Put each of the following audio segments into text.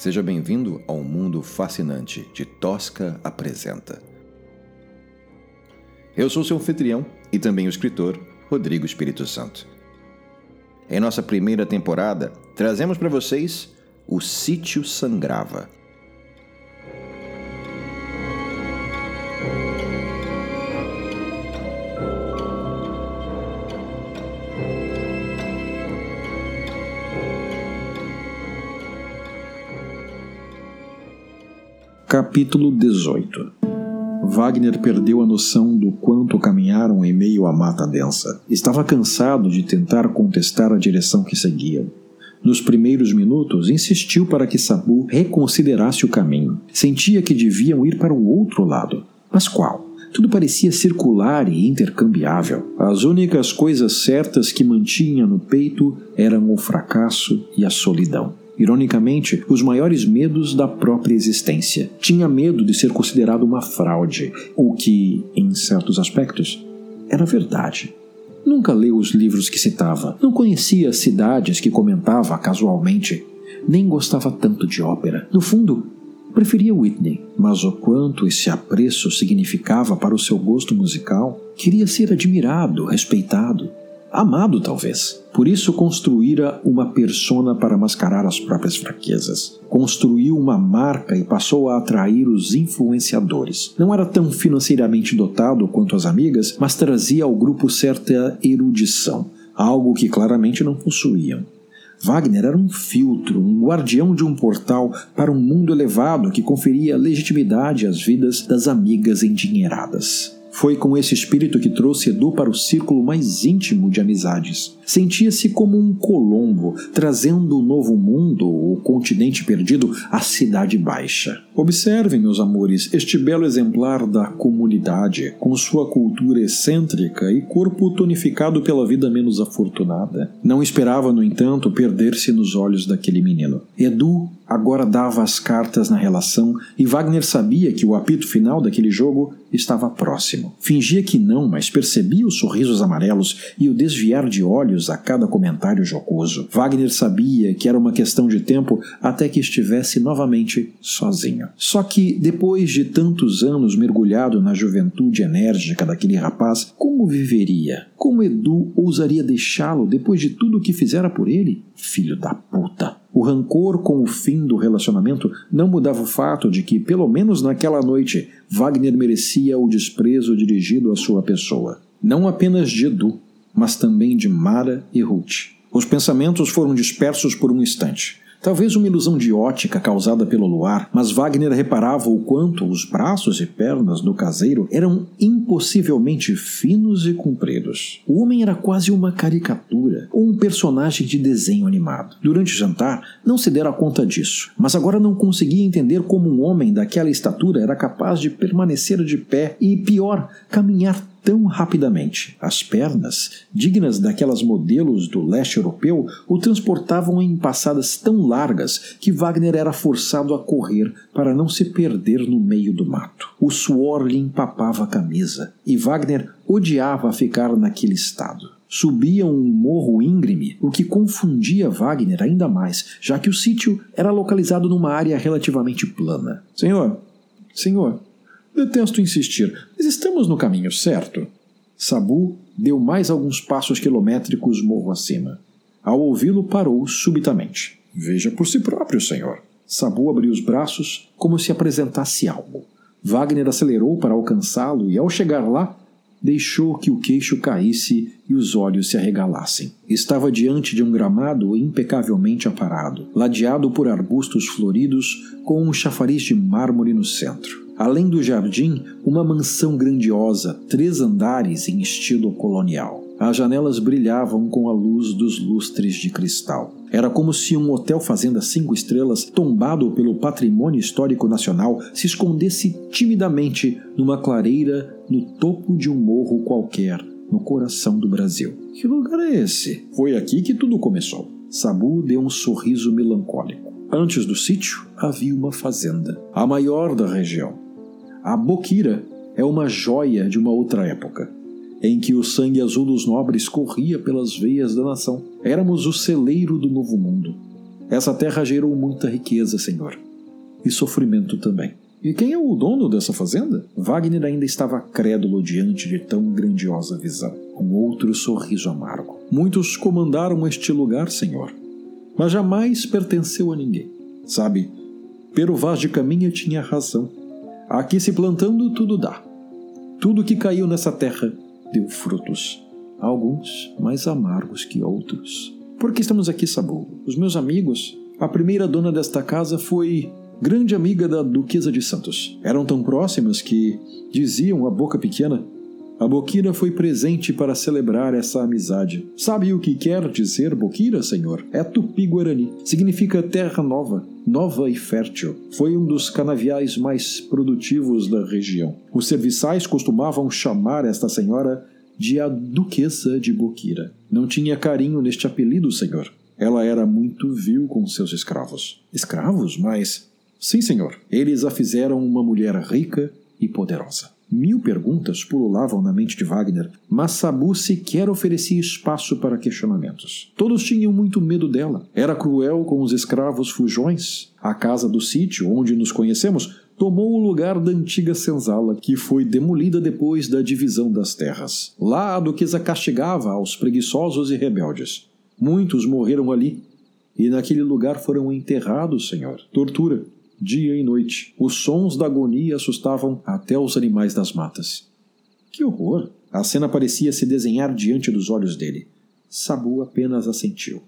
Seja bem-vindo ao mundo fascinante de Tosca Apresenta. Eu sou seu anfitrião e também o escritor Rodrigo Espírito Santo. Em nossa primeira temporada, trazemos para vocês O Sítio Sangrava. Capítulo 18 Wagner perdeu a noção do quanto caminharam em meio à mata densa. Estava cansado de tentar contestar a direção que seguiam. Nos primeiros minutos, insistiu para que Sabu reconsiderasse o caminho. Sentia que deviam ir para o outro lado. Mas qual? Tudo parecia circular e intercambiável. As únicas coisas certas que mantinha no peito eram o fracasso e a solidão ironicamente, os maiores medos da própria existência. Tinha medo de ser considerado uma fraude, o que, em certos aspectos, era verdade. Nunca leu os livros que citava, não conhecia as cidades que comentava casualmente, nem gostava tanto de ópera. No fundo, preferia Whitney, mas o quanto esse apreço significava para o seu gosto musical, queria ser admirado, respeitado amado talvez. Por isso construíra uma persona para mascarar as próprias fraquezas. Construiu uma marca e passou a atrair os influenciadores. Não era tão financeiramente dotado quanto as amigas, mas trazia ao grupo certa erudição, algo que claramente não possuíam. Wagner era um filtro, um guardião de um portal para um mundo elevado que conferia legitimidade às vidas das amigas endinheiradas. Foi com esse espírito que trouxe Edu para o círculo mais íntimo de amizades. Sentia-se como um Colombo, trazendo o novo mundo, o continente perdido, à cidade baixa. Observem, meus amores, este belo exemplar da comunidade, com sua cultura excêntrica e corpo tonificado pela vida menos afortunada. Não esperava, no entanto, perder-se nos olhos daquele menino. Edu agora dava as cartas na relação e Wagner sabia que o apito final daquele jogo estava próximo. Fingia que não, mas percebia os sorrisos amarelos e o desviar de olhos a cada comentário jocoso. Wagner sabia que era uma questão de tempo até que estivesse novamente sozinho. Só que, depois de tantos anos mergulhado na juventude enérgica daquele rapaz, como viveria? Como Edu ousaria deixá-lo depois de tudo o que fizera por ele? Filho da puta! O rancor com o fim do relacionamento não mudava o fato de que, pelo menos naquela noite, Wagner merecia o desprezo dirigido à sua pessoa. Não apenas de Edu, mas também de Mara e Ruth. Os pensamentos foram dispersos por um instante. Talvez uma ilusão de ótica causada pelo luar, mas Wagner reparava o quanto os braços e pernas do caseiro eram impossivelmente finos e compridos. O homem era quase uma caricatura, ou um personagem de desenho animado. Durante o jantar, não se dera conta disso, mas agora não conseguia entender como um homem daquela estatura era capaz de permanecer de pé e, pior, caminhar tão rapidamente. As pernas, dignas daquelas modelos do leste europeu, o transportavam em passadas tão largas que Wagner era forçado a correr para não se perder no meio do mato. O suor lhe empapava a camisa e Wagner odiava ficar naquele estado subia um morro íngreme, o que confundia Wagner ainda mais, já que o sítio era localizado numa área relativamente plana. Senhor, senhor, Detesto insistir, mas estamos no caminho certo. Sabu deu mais alguns passos quilométricos morro acima. Ao ouvi-lo, parou subitamente. Veja por si próprio, senhor. Sabu abriu os braços como se apresentasse algo. Wagner acelerou para alcançá-lo e, ao chegar lá, deixou que o queixo caísse e os olhos se arregalassem. Estava diante de um gramado impecavelmente aparado, ladeado por arbustos floridos com um chafariz de mármore no centro. Além do jardim, uma mansão grandiosa, três andares em estilo colonial. As janelas brilhavam com a luz dos lustres de cristal. Era como se um hotel fazenda cinco estrelas, tombado pelo patrimônio histórico nacional, se escondesse timidamente numa clareira no topo de um morro qualquer, no coração do Brasil. Que lugar é esse? Foi aqui que tudo começou. Sabu deu um sorriso melancólico. Antes do sítio havia uma fazenda, a maior da região. A Bokira é uma joia de uma outra época, em que o sangue azul dos nobres corria pelas veias da nação. Éramos o celeiro do novo mundo. Essa terra gerou muita riqueza, Senhor, e sofrimento também. E quem é o dono dessa fazenda? Wagner ainda estava crédulo diante de tão grandiosa visão, com outro sorriso amargo. Muitos comandaram este lugar, Senhor, mas jamais pertenceu a ninguém. Sabe, Pero Vaz de Caminha tinha razão. Aqui se plantando, tudo dá. Tudo que caiu nessa terra deu frutos, alguns mais amargos que outros. Por que estamos aqui, Sabu? Os meus amigos, a primeira dona desta casa foi grande amiga da Duquesa de Santos. Eram tão próximas que diziam a boca pequena. A Boquira foi presente para celebrar essa amizade. Sabe o que quer dizer Boquira, senhor? É tupi-guarani. Significa terra nova, nova e fértil. Foi um dos canaviais mais produtivos da região. Os serviçais costumavam chamar esta senhora de a Duquesa de Boquira. Não tinha carinho neste apelido, senhor. Ela era muito vil com seus escravos. Escravos? Mas Sim, senhor. Eles a fizeram uma mulher rica e poderosa. Mil perguntas pululavam na mente de Wagner, mas Sabu sequer oferecia espaço para questionamentos. Todos tinham muito medo dela. Era cruel com os escravos fujões. A casa do sítio, onde nos conhecemos, tomou o lugar da antiga senzala, que foi demolida depois da divisão das terras. Lá a duquesa castigava aos preguiçosos e rebeldes. Muitos morreram ali, e naquele lugar foram enterrados, senhor. Tortura, dia e noite. Os sons da agonia assustavam até os animais das matas. Que horror! A cena parecia se desenhar diante dos olhos dele. Sabu apenas assentiu.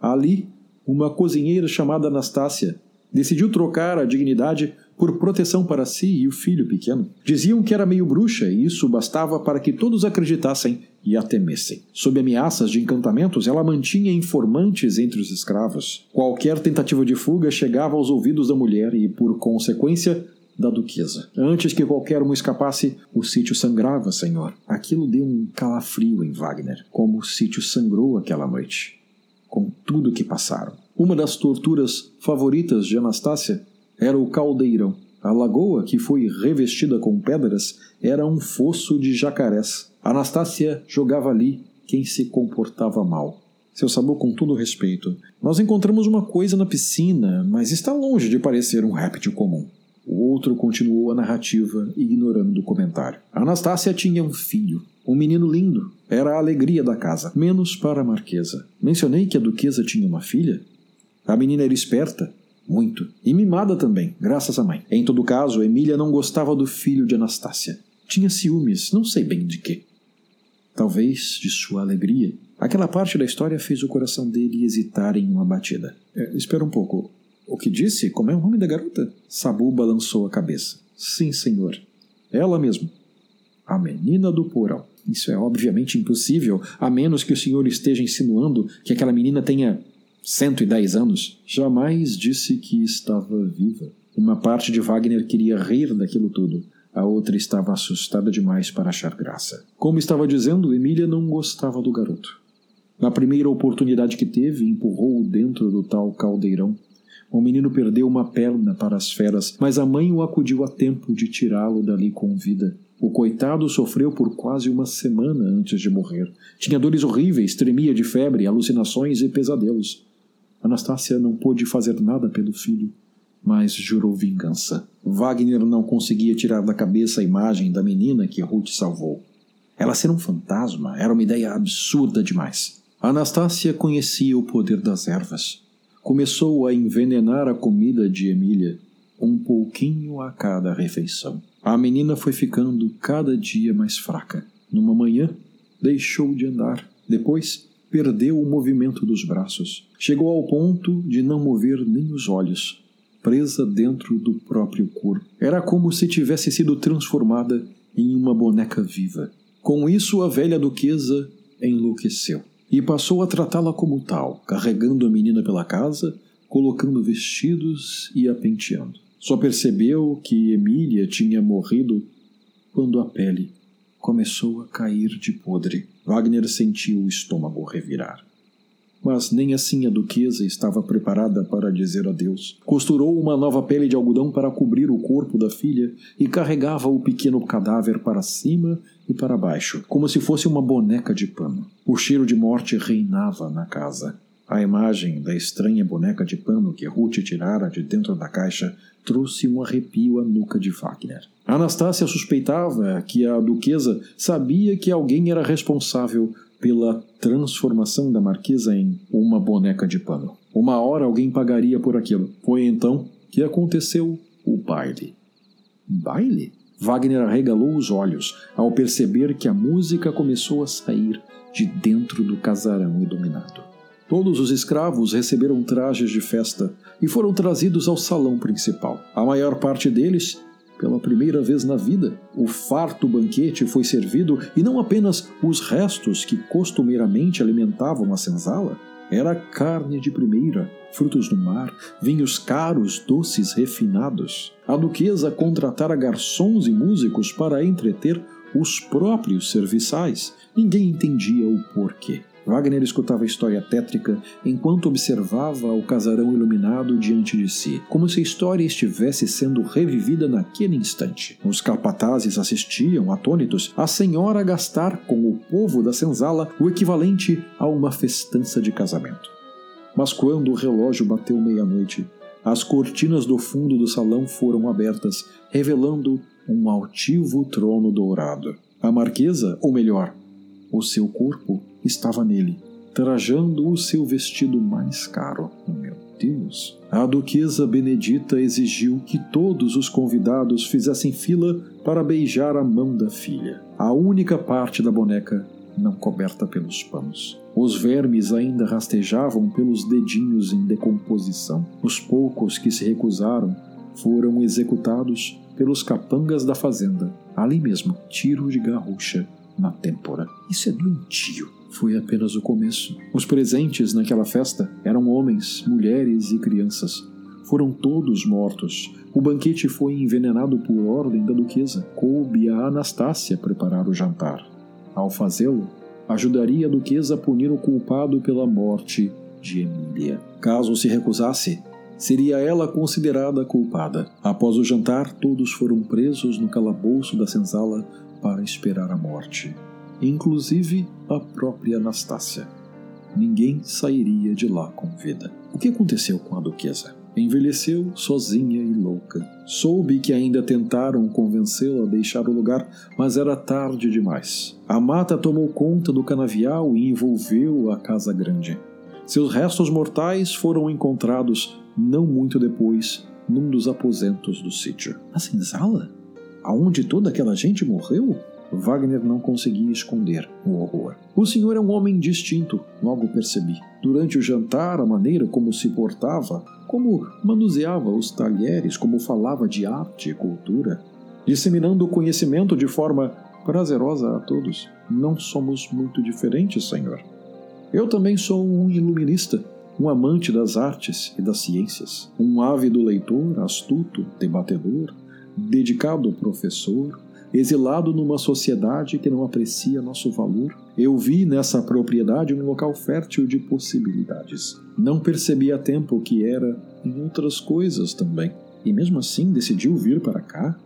Ali, uma cozinheira chamada Anastácia decidiu trocar a dignidade por proteção para si e o filho pequeno. Diziam que era meio bruxa e isso bastava para que todos acreditassem e a temessem. Sob ameaças de encantamentos, ela mantinha informantes entre os escravos. Qualquer tentativa de fuga chegava aos ouvidos da mulher e, por consequência, da duquesa. Antes que qualquer um escapasse, o sítio sangrava, senhor. Aquilo deu um calafrio em Wagner, como o sítio sangrou aquela noite. Com tudo que passaram. Uma das torturas favoritas de Anastácia era o caldeirão. A lagoa, que foi revestida com pedras, era um fosso de jacarés. Anastácia jogava ali quem se comportava mal. Seu sabor, com todo respeito. Nós encontramos uma coisa na piscina, mas está longe de parecer um réptil comum. O outro continuou a narrativa, ignorando o comentário. Anastácia tinha um filho, um menino lindo. Era a alegria da casa, menos para a marquesa. Mencionei que a duquesa tinha uma filha? A menina era esperta, muito. E mimada também, graças à mãe. Em todo caso, Emília não gostava do filho de Anastácia. Tinha ciúmes, não sei bem de quê. Talvez de sua alegria. Aquela parte da história fez o coração dele hesitar em uma batida. É, espera um pouco. O que disse? Como é o nome da garota? Sabu balançou a cabeça. Sim, senhor. Ela mesmo. A menina do porão. Isso é obviamente impossível, a menos que o senhor esteja insinuando que aquela menina tenha 110 anos, jamais disse que estava viva. Uma parte de Wagner queria rir daquilo tudo, a outra estava assustada demais para achar graça. Como estava dizendo, Emília não gostava do garoto. Na primeira oportunidade que teve, empurrou-o dentro do tal caldeirão. O menino perdeu uma perna para as feras, mas a mãe o acudiu a tempo de tirá-lo dali com vida. O coitado sofreu por quase uma semana antes de morrer. Tinha dores horríveis, tremia de febre, alucinações e pesadelos. Anastácia não pôde fazer nada pelo filho, mas jurou vingança. Wagner não conseguia tirar da cabeça a imagem da menina que Ruth salvou. Ela ser um fantasma era uma ideia absurda demais. Anastácia conhecia o poder das ervas. Começou a envenenar a comida de Emília, um pouquinho a cada refeição. A menina foi ficando cada dia mais fraca. Numa manhã, deixou de andar. Depois, perdeu o movimento dos braços. Chegou ao ponto de não mover nem os olhos, presa dentro do próprio corpo. Era como se tivesse sido transformada em uma boneca viva. Com isso, a velha duquesa enlouqueceu e passou a tratá-la como tal, carregando a menina pela casa, colocando vestidos e a penteando. Só percebeu que Emília tinha morrido quando a pele começou a cair de podre. Wagner sentiu o estômago revirar. Mas nem assim a duquesa estava preparada para dizer adeus. Costurou uma nova pele de algodão para cobrir o corpo da filha e carregava o pequeno cadáver para cima e para baixo, como se fosse uma boneca de pano. O cheiro de morte reinava na casa. A imagem da estranha boneca de pano que Ruth tirara de dentro da caixa trouxe um arrepio à nuca de Wagner. Anastácia suspeitava que a duquesa sabia que alguém era responsável pela transformação da marquesa em uma boneca de pano. Uma hora alguém pagaria por aquilo. Foi então que aconteceu o baile. Baile? Wagner arregalou os olhos ao perceber que a música começou a sair de dentro do casarão iluminado. Todos os escravos receberam trajes de festa e foram trazidos ao salão principal. A maior parte deles, pela primeira vez na vida, o farto banquete foi servido e não apenas os restos que costumeiramente alimentavam a senzala. Era carne de primeira, frutos do mar, vinhos caros, doces refinados. A duquesa contratara garçons e músicos para entreter os próprios serviçais. Ninguém entendia o porquê. Wagner escutava a história tétrica enquanto observava o casarão iluminado diante de si, como se a história estivesse sendo revivida naquele instante. Os capatazes assistiam, atônitos, a senhora gastar com o povo da senzala o equivalente a uma festança de casamento. Mas quando o relógio bateu meia-noite, as cortinas do fundo do salão foram abertas, revelando um altivo trono dourado. A marquesa, ou melhor, o seu corpo estava nele, trajando o seu vestido mais caro. Meu Deus! A duquesa Benedita exigiu que todos os convidados fizessem fila para beijar a mão da filha, a única parte da boneca não coberta pelos panos. Os vermes ainda rastejavam pelos dedinhos em decomposição. Os poucos que se recusaram foram executados pelos capangas da fazenda, ali mesmo, tiro de garrucha na têmpora. Isso é doentio. Foi apenas o começo. Os presentes naquela festa eram homens, mulheres e crianças. Foram todos mortos. O banquete foi envenenado por ordem da duquesa. Coube a Anastácia preparar o jantar. Ao fazê-lo, ajudaria a duquesa a punir o culpado pela morte de Emília. Caso se recusasse, seria ela considerada culpada. Após o jantar, todos foram presos no calabouço da senzala para esperar a morte, inclusive a própria Anastácia. Ninguém sairia de lá com vida. O que aconteceu com a duquesa? Envelheceu sozinha e louca. Soube que ainda tentaram convencê-la a deixar o lugar, mas era tarde demais. A mata tomou conta do canavial e envolveu a casa grande. Seus restos mortais foram encontrados não muito depois num dos aposentos do sítio. A senzala? Aonde toda aquela gente morreu? Wagner não conseguia esconder o horror. O senhor é um homem distinto, logo percebi. Durante o jantar, a maneira como se portava, como manuseava os talheres, como falava de arte e cultura, disseminando o conhecimento de forma prazerosa a todos. Não somos muito diferentes, senhor. Eu também sou um iluminista, um amante das artes e das ciências, um ávido leitor, astuto, debatedor, dedicado professor, exilado numa sociedade que não aprecia nosso valor, eu vi nessa propriedade um local fértil de possibilidades. Não percebi a tempo que era em outras coisas também. E mesmo assim decidiu vir para cá?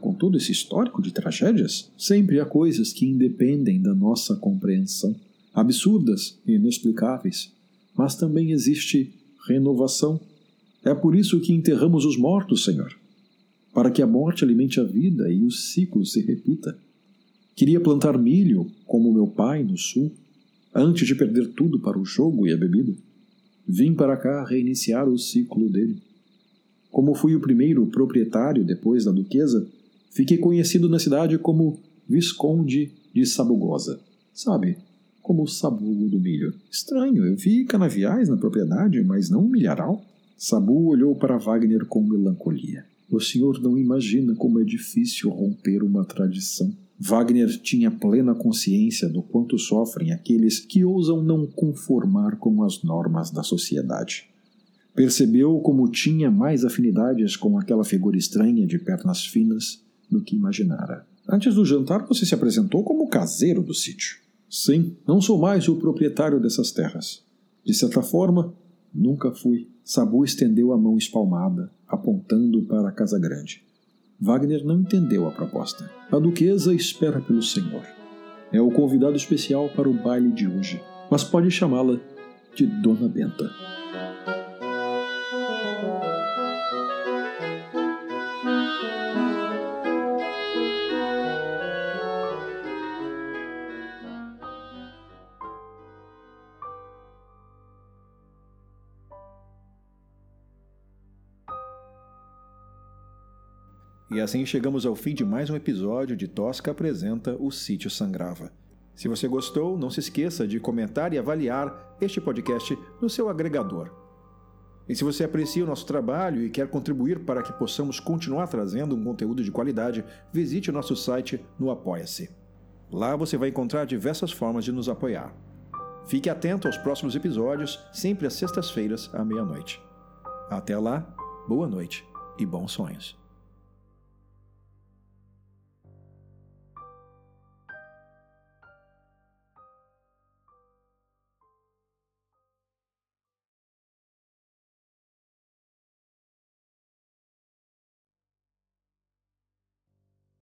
Com todo esse histórico de tragédias? Sempre há coisas que independem da nossa compreensão, absurdas e inexplicáveis. Mas também existe renovação. É por isso que enterramos os mortos, Senhor para que a morte alimente a vida e o ciclo se repita. Queria plantar milho, como meu pai no sul, antes de perder tudo para o jogo e a bebida. Vim para cá reiniciar o ciclo dele. Como fui o primeiro proprietário depois da duquesa, fiquei conhecido na cidade como Visconde de Sabugosa. Sabe, como o sabugo do milho. Estranho, eu vi canaviais na propriedade, mas não um milharal. Sabu olhou para Wagner com melancolia. O senhor não imagina como é difícil romper uma tradição. Wagner tinha plena consciência do quanto sofrem aqueles que ousam não conformar com as normas da sociedade. Percebeu como tinha mais afinidades com aquela figura estranha de pernas finas do que imaginara. Antes do jantar, você se apresentou como caseiro do sítio. Sim, não sou mais o proprietário dessas terras. De certa forma, nunca fui. Sabu estendeu a mão espalmada, apontando para a casa grande. Wagner não entendeu a proposta. A duquesa espera pelo senhor. É o convidado especial para o baile de hoje, mas pode chamá-la de Dona Benta. E assim chegamos ao fim de mais um episódio de Tosca apresenta O Sítio Sangrava. Se você gostou, não se esqueça de comentar e avaliar este podcast no seu agregador. E se você aprecia o nosso trabalho e quer contribuir para que possamos continuar trazendo um conteúdo de qualidade, visite o nosso site no Apoia-se. Lá você vai encontrar diversas formas de nos apoiar. Fique atento aos próximos episódios, sempre às sextas-feiras à meia-noite. Até lá, boa noite e bons sonhos.